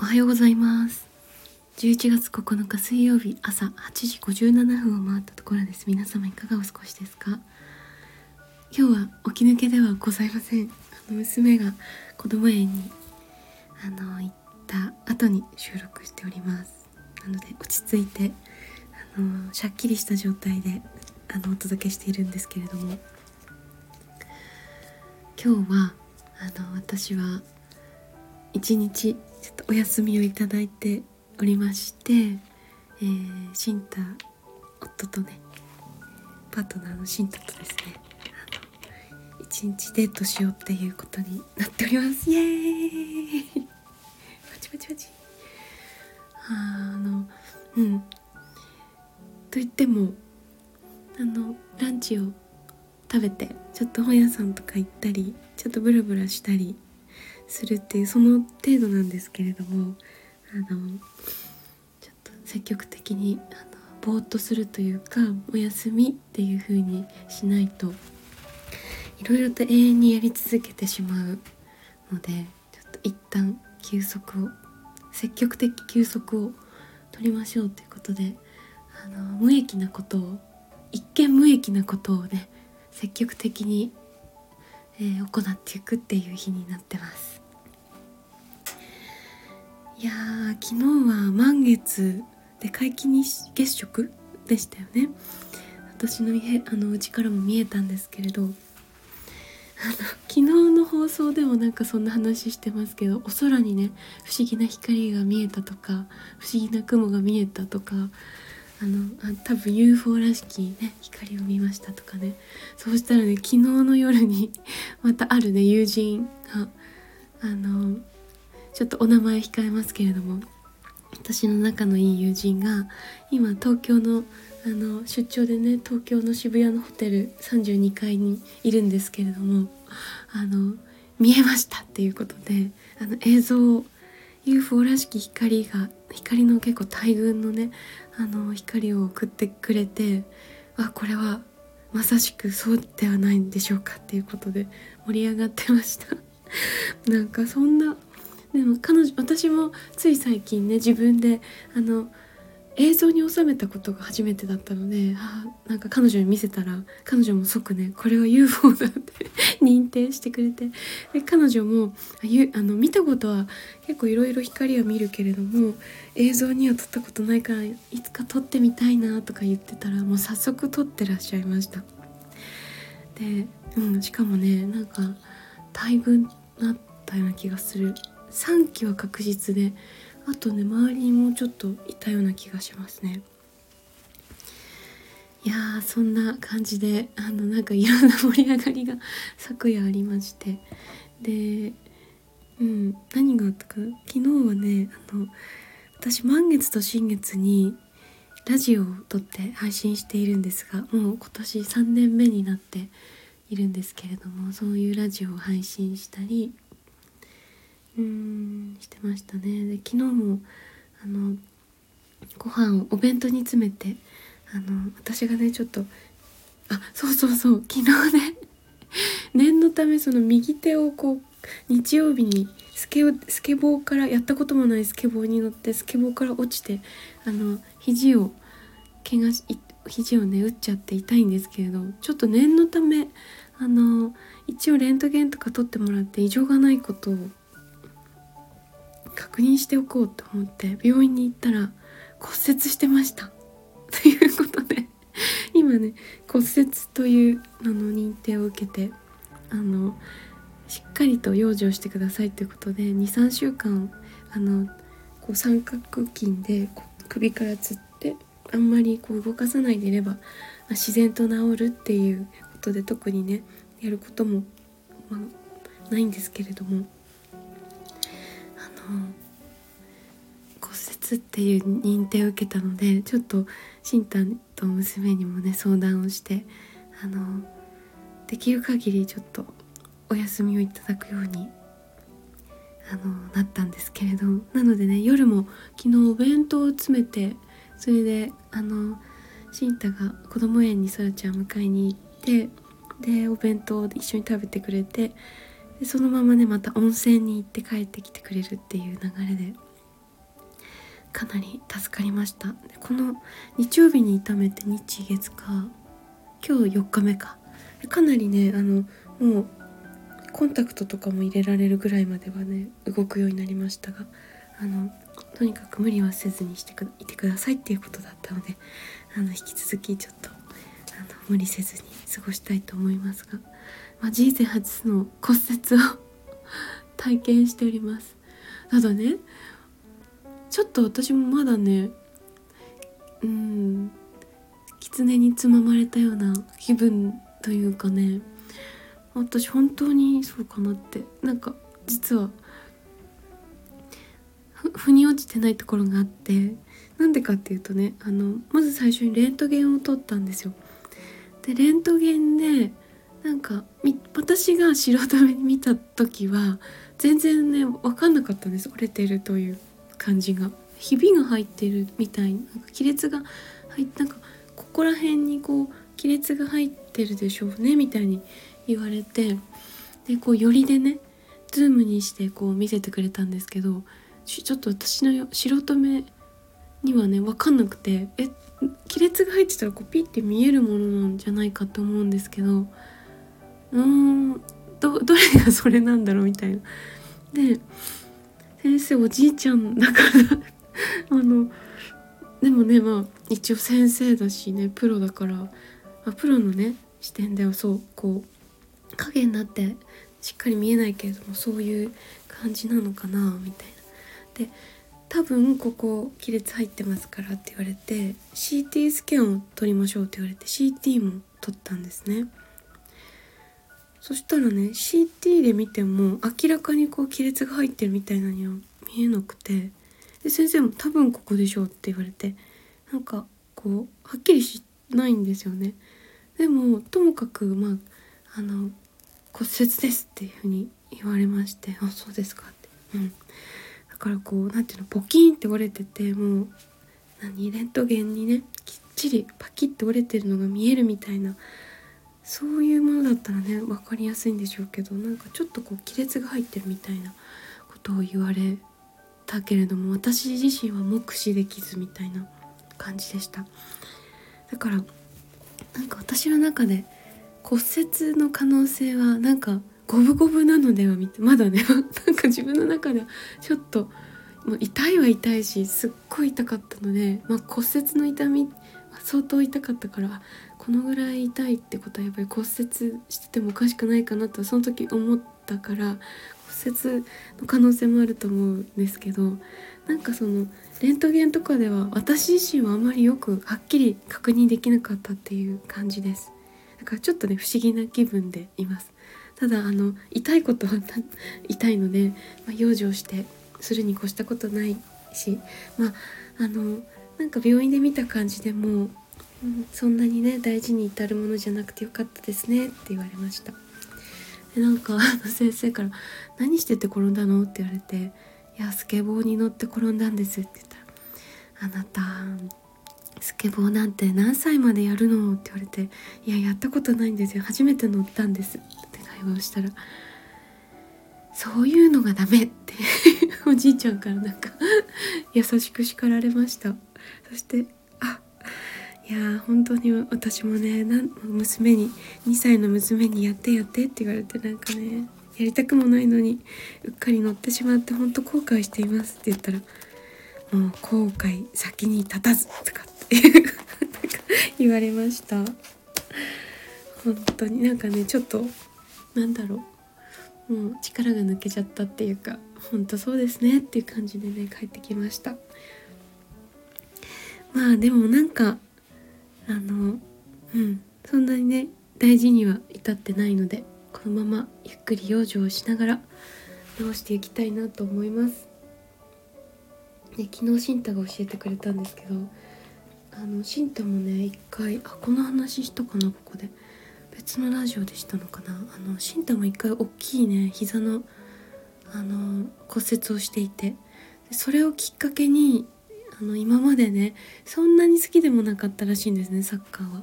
おはようございます。11月9日水曜日朝8時57分を回ったところです。皆様いかがお過ごしですか？今日は起き抜けではございません。あの娘が子供園にあの行った後に収録しております。なので落ち着いてあのしゃっきりした状態であのお届けしているんですけれども。今日はあの私は一日ちょっとお休みをいただいておりまして、えー、シンタ夫とねパートナーのシンタとですね一日デートしようっていうことになっております。イエーイ！パチパチパチ。あのうん。と言ってもあのランチを食べてちょっと本屋さんとか行ったりちょっとブラブラしたりするっていうその程度なんですけれどもあのちょっと積極的にあのぼーっとするというかお休みっていう風にしないといろいろと永遠にやり続けてしまうのでちょっと一旦休息を積極的休息を取りましょうということであの無益なことを一見無益なことをね積極的に、えー、行っていくっていう日になってます。いや昨日は満月で皆既日月食でしたよね。私の家あの家からも見えたんですけれど。あ の昨日の放送でもなんかそんな話してますけどお空にね不思議な光が見えたとか不思議な雲が見えたとかあのあ多分 UFO らしきね光を見ましたとかね。そうしたらね昨日の夜に またあるね友人があのちょっとお名前控えますけれども私の仲のいい友人が今東京のあの出張でね東京の渋谷のホテル32階にいるんですけれどもあの見えましたっていうことであの映像 UFO らしき光が光の結構大群のねあの光を送ってくれてあこれはまさしくそうではないんでしょうかっていうことで盛り上がってました。なんかそんなでも彼女私もつい最近ね自分であの映像に収めたことが初めてだったのであなんか彼女に見せたら彼女も即ねこれは UFO だって 認定してくれてで彼女もあの見たことは結構いろいろ光は見るけれども映像には撮ったことないからいつか撮ってみたいなとか言ってたらもう早速撮ってらっしゃいました。で、うん、しかもねなんか大群なったような気がする3期は確実であとね周りにもうちょっといたような気がしますね。いやーそんな感じであのなんかいろんな盛り上がりが 昨夜ありまして。でうん何があったか。昨日はねあの私満月と新月にラジオを撮って配信しているんですがもう今年3年目になっているんですけれどもそういうラジオを配信したりうんしてましたね。で昨日もあのご飯をお弁当に詰めてあの私がねちょっとあそうそうそう昨日ね 念のためその右手をこう日曜日にスケスケボーからやったこともないスケボーに乗ってスケボーから落ちてあの肘を怪我し肘をね打っちゃって痛いんですけれどちょっと念のためあの一応レントゲンとか取ってもらって異常がないことを確認しておこうと思って病院に行ったら骨折してました。ということで今ね骨折というあの認定を受けてあのしっかりと養生してくださいということで23週間あのこう三角筋で首からつってあんまりこう動かさないでいれば、ま、自然と治るっていうことで特にねやることも、まあ、ないんですけれども。骨折っていう認定を受けたのでちょっとしんたんと娘にもね相談をしてあのできる限りちょっとお休みをいただくようにあのなったんですけれどなのでね夜も昨日お弁当を詰めてそれであのしんたが子供園にそらちゃんを迎えに行ってでお弁当を一緒に食べてくれてでそのままねまた温泉に行って帰ってきてくれるっていう流れでかなり助かりました。この日曜日に痛めて日月か今日4日目か。かなりねあのもうコンタクトとかも入れられるぐらいまではね動くようになりましたがあのとにかく無理はせずにしていてくださいっていうことだったのであの引き続きちょっとあの無理せずに過ごしたいと思いますが、まあ、人生初の骨折を 体験しておりますただねちょっと私もまだねうん狐につままれたような気分というかね私本当にそうかなってなんか実は腑に落ちてないところがあってなんでかっていうとねあのまず最初にレントゲンを撮ったんですよ。でレントゲンでなんか私が素人目に見た時は全然ね分かんなかったんです折れてるという感じが。ひびが入ってるみたいなんか亀裂が入ってなんかここら辺にこう亀裂が入ってるでしょうねみたいに言われてでこうよりでねズームにしてこう見せてくれたんですけどちょっと私の素人目にはね分かんなくてえ亀裂が入ってたらこうピッて見えるものなんじゃないかと思うんですけどうーんどどれがそれなんだろうみたいな。で先生おじいちゃんだからあのでもねまあ一応先生だしねプロだから、まあ、プロのね視点ではそうこう影になってしっかり見えないけれどもそういう感じなのかなみたいな。で多分ここ亀裂入ってますからって言われて CT スキャンを取りましょうって言われて CT も取ったんですね。そしたらね CT で見ても明らかにこう亀裂が入ってるみたいなには見えなくてで先生も多分ここでしょうって言われてなんかこうはっきりしないんですよね。でもともかくまああの骨折ですっていうふうに言われましてあそうですかって。うんだからこう何ていうのポキンって折れててもう何レントゲンにねきっちりパキッて折れてるのが見えるみたいなそういうものだったらね分かりやすいんでしょうけどなんかちょっとこう亀裂が入ってるみたいなことを言われたけれども私自身は目視できずみたいな感じでした。だからなんか私の中で骨折の可能性はなんか五分五分なのではみたまだね なんか自分の中ではちょっともう痛いは痛いしすっごい痛かったので、まあ、骨折の痛み相当痛かったからこのぐらい痛いってことはやっぱり骨折しててもおかしくないかなとその時思ったから骨折の可能性もあると思うんですけどなんかそのレントゲンとかでは私自身はあまりよくはっきり確認できなかったっていう感じです。だからちょっとね不思議な気分でいます。ただあの痛いことは痛いので、まあ、養生してするに越したことないしまああのなんか病院で見た感じでも、そんなにね大事に至るものじゃなくてよかったですねって言われましたでなんか 先生から「何してて転んだの?」って言われて「いやスケボーに乗って転んだんです」って言ったら「あなたスケボーなんて何歳までやるの?」って言われて「いややったことないんですよ初めて乗ったんです」って会話をしたら「そういうのがダメ」って おじいちゃんからなんか 優しく叱られましたそしていや本当に私もね娘に2歳の娘に「やってやって」って言われてなんかねやりたくもないのにうっかり乗ってしまって本当後悔していますって言ったら「もう後悔先に立たず」とかって言われました。本当に。なんかねちょっとなんだろう。もう力が抜けちゃったっていうか本当そうですねっていう感じでね帰ってきました。まあでもなんかあのうん。そんなにね大事には至ってないのでこのままゆっくり養生をしながら直していきたいなと思います。で昨日シンタが教えてくれたんですけどあのシンタもね一回あこの話したかなここで。別のラジオでしたのかな。あのシンタも一回大きいね膝のあの骨折をしていて。それをきっかけにあの今までねそんなに好きでもなかったらしいんですねサッカーは。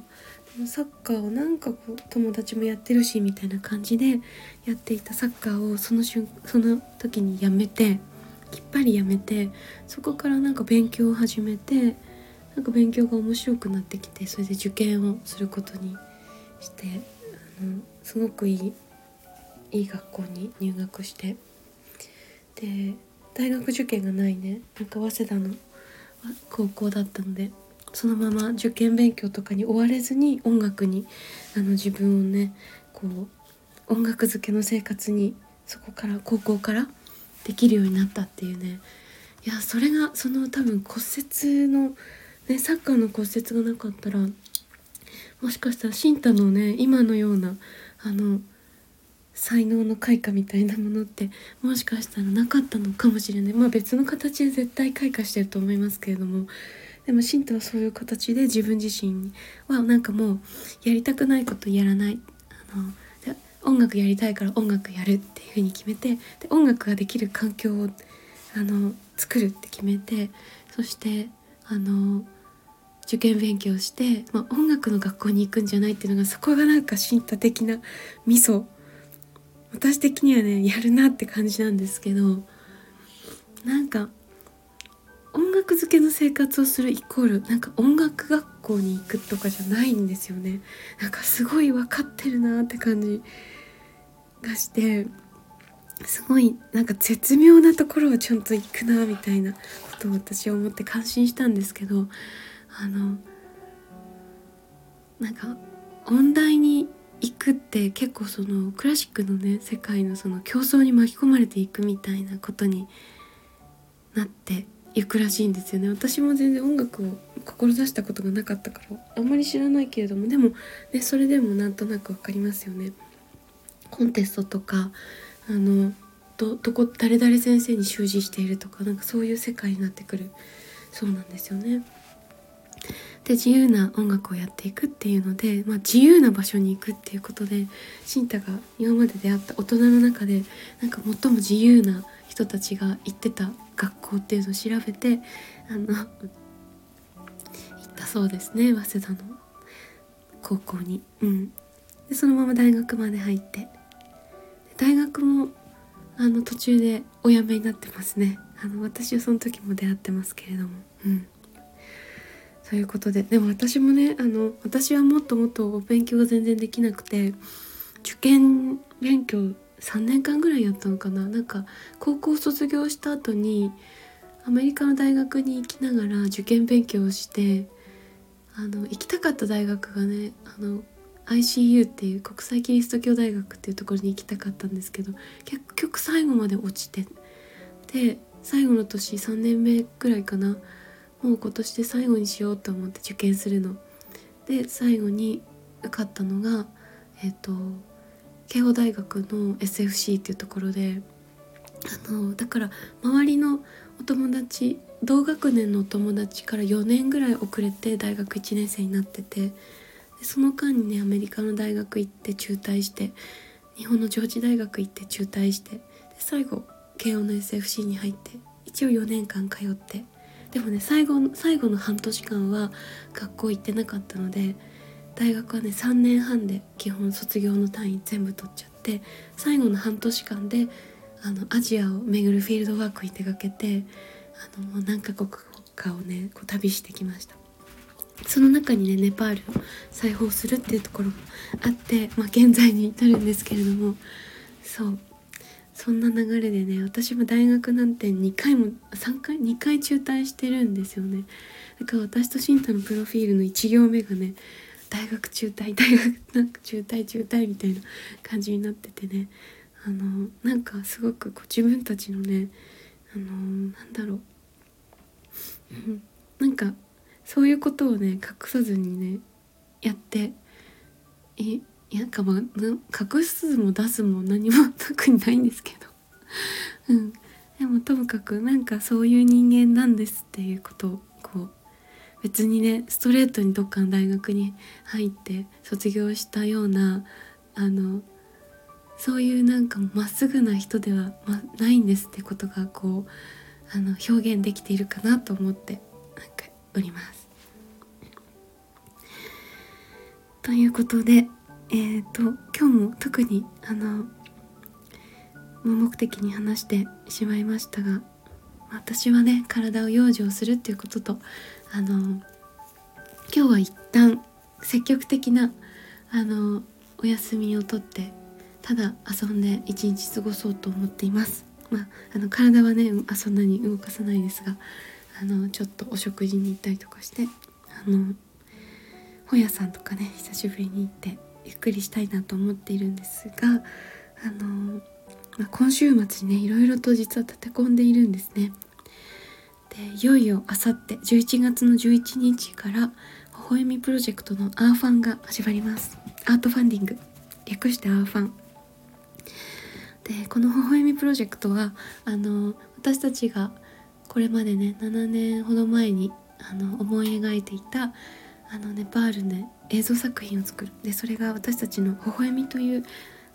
サッカーをなんかこう友達もやってるしみたいな感じでやっていたサッカーをその瞬その時にやめてきっぱりやめてそこからなんか勉強を始めてなんか勉強が面白くなってきてそれで受験をすることにしてあのすごくいいいい学校に入学してで大学受験がないねなんか早稲田の高校だったのでそのまま受験勉強とかに追われずに音楽にあの自分をねこう音楽漬けの生活にそこから高校からできるようになったっていうね。いやそれがその多分骨折のねサッカーの骨折がなかったらもしかしたら新太のね今のようなあの才能の開花みたいなものってもしかしたらなかったのかもしれない。まあ別の形で絶対開花してると思いますけれども。でも新太はそういう形で自分自身はなんかもうやりたくないことやらない。あので音楽やりたいから音楽やるっていうふうに決めてで音楽ができる環境をあの作るって決めてそしてあの受験勉強して、まあ、音楽の学校に行くんじゃないっていうのがそこがなんか進太的な味噌私的にはねやるなって感じなんですけどなんか音楽漬けの生活をするイコールなんか音楽学校に行くとかじゃないんですよね。なんかすごい分かってるなって感じがしてすごいなんか絶妙なところをちゃんと行くなみたいなことを私は思って感心したんですけどあのなんか音大に行くって結構そのクラシックのね世界のその競争に巻き込まれていくみたいなことになっていくらしいんですよね私も全然音楽を志したことがなかったからあんまり知らないけれどもでも、ね、それでもなんとなく分かりますよね。コンテストとかあのどどこ誰々先生に習字しているとかなんかそういう世界になってくるそうなんですよね。で自由な音楽をやっていくっていうので、まあ、自由な場所に行くっていうことで慎太が今まで出会った大人の中でなんか最も自由な人たちが行ってた学校っていうのを調べてあの行ったそうですね早稲田の高校に。うん、でそのまま大学まで入って。大学もあの途中でお辞めになってますね。あの私はその時も出会ってますけれども。うん。そういうことで。でも私もねあの私はもっともっとお勉強が全然できなくて受験勉強3年間ぐらいやったのかな。なんか高校卒業した後にアメリカの大学に行きながら受験勉強をしてあの行きたかった大学がねあの ICU っていう国際キリスト教大学っていうところに行きたかったんですけど結局最後まで落ちてで最後の年3年目ぐらいかな。もう今年で最後にしようと思って受験するの。で最後に受かったのがえっ、ー、と慶応大学の SFC っていうところであのだから周りのお友達同学年のお友達から4年ぐらい遅れて大学1年生になっててでその間にねアメリカの大学行って中退して日本の上智大学行って中退してで最後慶応の SFC に入って一応4年間通ってでもね最後の最後の半年間は学校行ってなかったので大学はね3年半で基本卒業の単位全部取っちゃって最後の半年間であのアジアを巡るフィールドワークに手がけてあのもう何カ国かをねこう旅してきました。その中にねネパールを裁縫するっていうところもあって、まあ、現在に至るんですけれどもそう。そんな流れでね私も大学なんて2回も3回2回中退してるんですよね。だから私と新太のプロフィールの1行目がね大学中退大学なんか中退中退みたいな感じになっててね。あのなんかすごくこう自分たちのねあのなんだろう、うん、なんかそういうことをね隠さずにねやっていなんかまあ隠すも出すも何も特にないんですけど うんでもともかくなんかそういう人間なんですっていうことをこう別にねストレートにどっかの大学に入って卒業したようなあのそういうなんかまっすぐな人では、ま、ないんですってことがこうあの表現できているかなと思ってなんかおります。ということでえーと、今日も特にあの無目的に話してしまいましたが私はね体を養生するっていうこととあの今日は一旦積極的なあのお休みをとってただ遊んで一日過ごそうと思っています。まあ、あの体はねそんなに動かさないですがあのちょっとお食事に行ったりとかしてあの本屋さんとかね久しぶりに行ってゆっくりしたいなと思っているんですがあの、まあ、今週末にねいろいろと実は立て込んでいるんですね。でいよいよあさって11月の11日から微笑みプロジェクトのアーファンが始まります。アートファンディング。略してアーファン。でこの微笑みプロジェクトはあの私たちがこれまでね7年ほど前にあの思い描いていたあのネパールで映像作品を作るでそれが私たちの「微笑み」という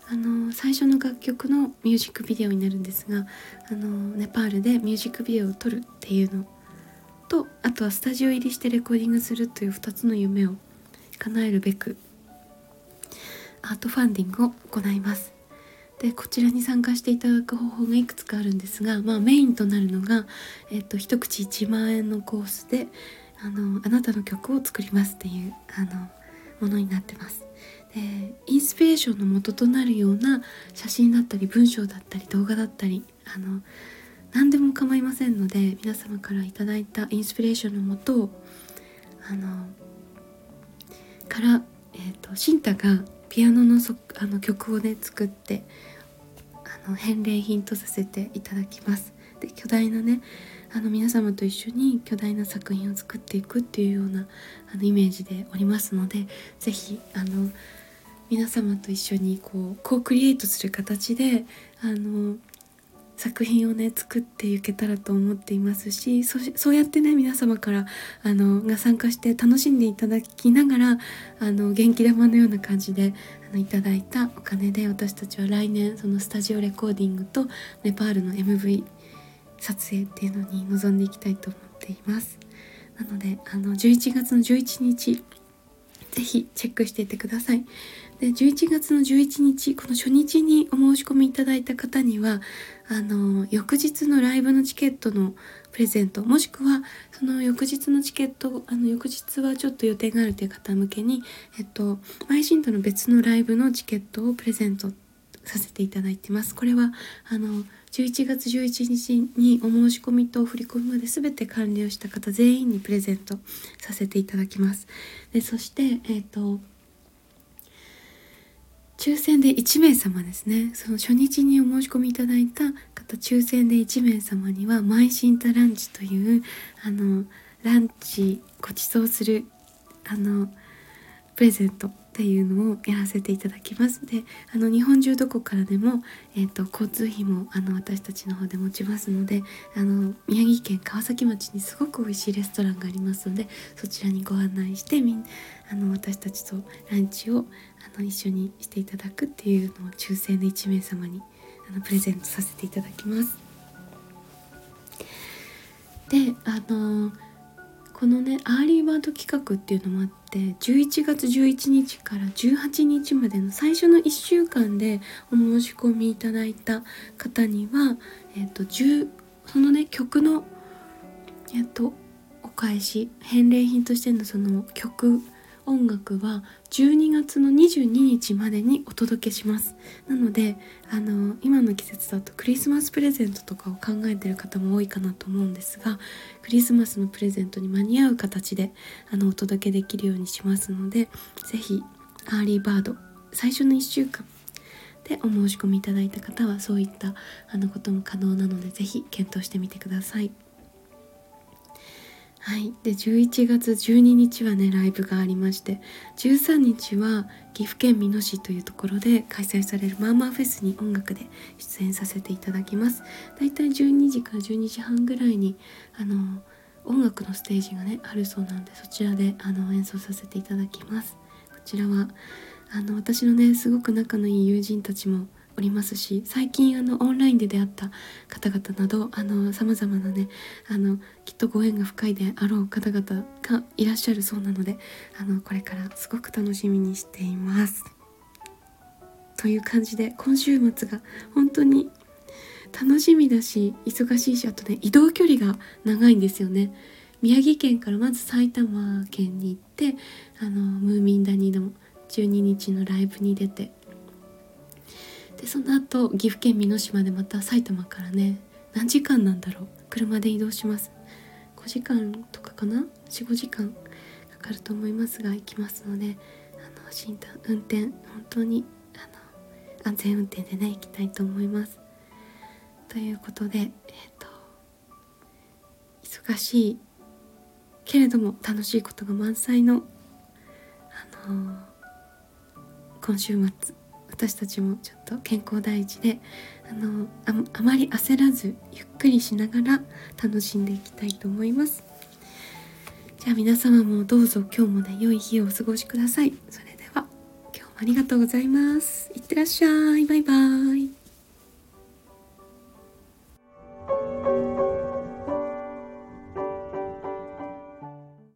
あの最初の楽曲のミュージックビデオになるんですがあのネパールでミュージックビデオを撮るっていうのとあとはスタジオ入りしてレコーディングするという2つの夢を叶えるべくアートファンディングを行います。でこちらに参加していただく方法がいくつかあるんですが、まあ、メインとなるのが、えっと、一口1万円のコースであのあなたの曲を作りますっていうあのものになってます。でインスピレーションの元となるような写真だったり文章だったり動画だったりあの何でも構いませんので皆様から頂いたインスピレーションのもとあのから、えーと、シンタがピアノのそあの曲をね作ってあの返礼品とさせていただきます。で巨大なねあの皆様と一緒に巨大な作品を作っていくっていうようなあのイメージでおりますので是非あの皆様と一緒にこうコークリエイトする形であの作品をね作っていけたらと思っていますしそうやってね皆様からあのが参加して楽しんでいただきながらあの元気玉のような感じであのいただいたお金で私たちは来年そのスタジオレコーディングとネパールの MV 撮影っていうのに臨んでいきたいと思っています。なのであの11月の11日ぜひチェックしていてください。で11月の11日この初日にお申し込みいただいた方にはあの翌日のライブのチケットのプレゼントもしくはその翌日のチケットあの翌日はちょっと予定があるという方向けに、えっと、配信との別のライブのチケットをプレゼントさせていただいてます。これはあの11月11日にお申し込みと振り込みまで全て完了した方全員にプレゼントさせていただきます。でそして、えっと抽選で1名様ですねその初日にお申し込みいただいた方抽選で1名様には「マイシンタランチ」というあのランチご馳走するあのプレゼントっていうのをやらせていただきますであの日本中どこからでも、えーと、交通費もあの私たちの方で持ちますのであの宮城県川崎町にすごく美味しいレストランがありますのでそちらにご案内してみんあの私たちとランチをあの一緒にしていただくっていうのを抽選で1名様にあのプレゼントさせていただきます。であのこのねアーリーバード企画っていうのもあって11月11日から18日までの最初の1週間でお申し込みいただいた方には、えーと、そのね曲のえっ、とお返し返礼品としてのその曲音楽は12月の22日までにお届けしますなのであの今の季節だとクリスマスプレゼントとかを考えてる方も多いかなと思うんですがクリスマスのプレゼントに間に合う形であのお届けできるようにしますので是非アーリーバード最初の1週間でお申し込みいただいた方はそういったあのことも可能なので是非検討してみてください。はい、で11月12日はねライブがありまして13日は岐阜県美濃市というところで開催されるマーマーフェスに音楽で出演させていただきます。だいたい12時から12時半ぐらいにあの音楽のステージがねあるそうなんでそちらであの演奏させていただきます。こちらはあの私のねすごく仲のいい友人たちもおりますし最近あのオンラインで出会った方々などあの様々なねあのきっとご縁が深いであろう方々がいらっしゃるそうなのであのこれからすごく楽しみにしています。という感じで今週末が本当に楽しみだし忙しいしあとね移動距離が長いんですよね宮城県からまず埼玉県に行ってあのムーミン谷の12日のライブに出てでその後岐阜県美濃島でまた埼玉からね何時間なんだろう。車で移動します。5時間とかかな？45時間かかると思いますが行きますのであの診断運転本当にあの安全運転でね行きたいと思います。ということでえっ、と忙しいけれども楽しいことが満載のあの今週末私たちもちょっと健康第一であのあまり焦らずゆっくりしながら楽しんでいきたいと思います。じゃあ皆様もどうぞ今日もね良い日をお過ごしください。それでは今日もありがとうございます。いってらっしゃい。バイバイ。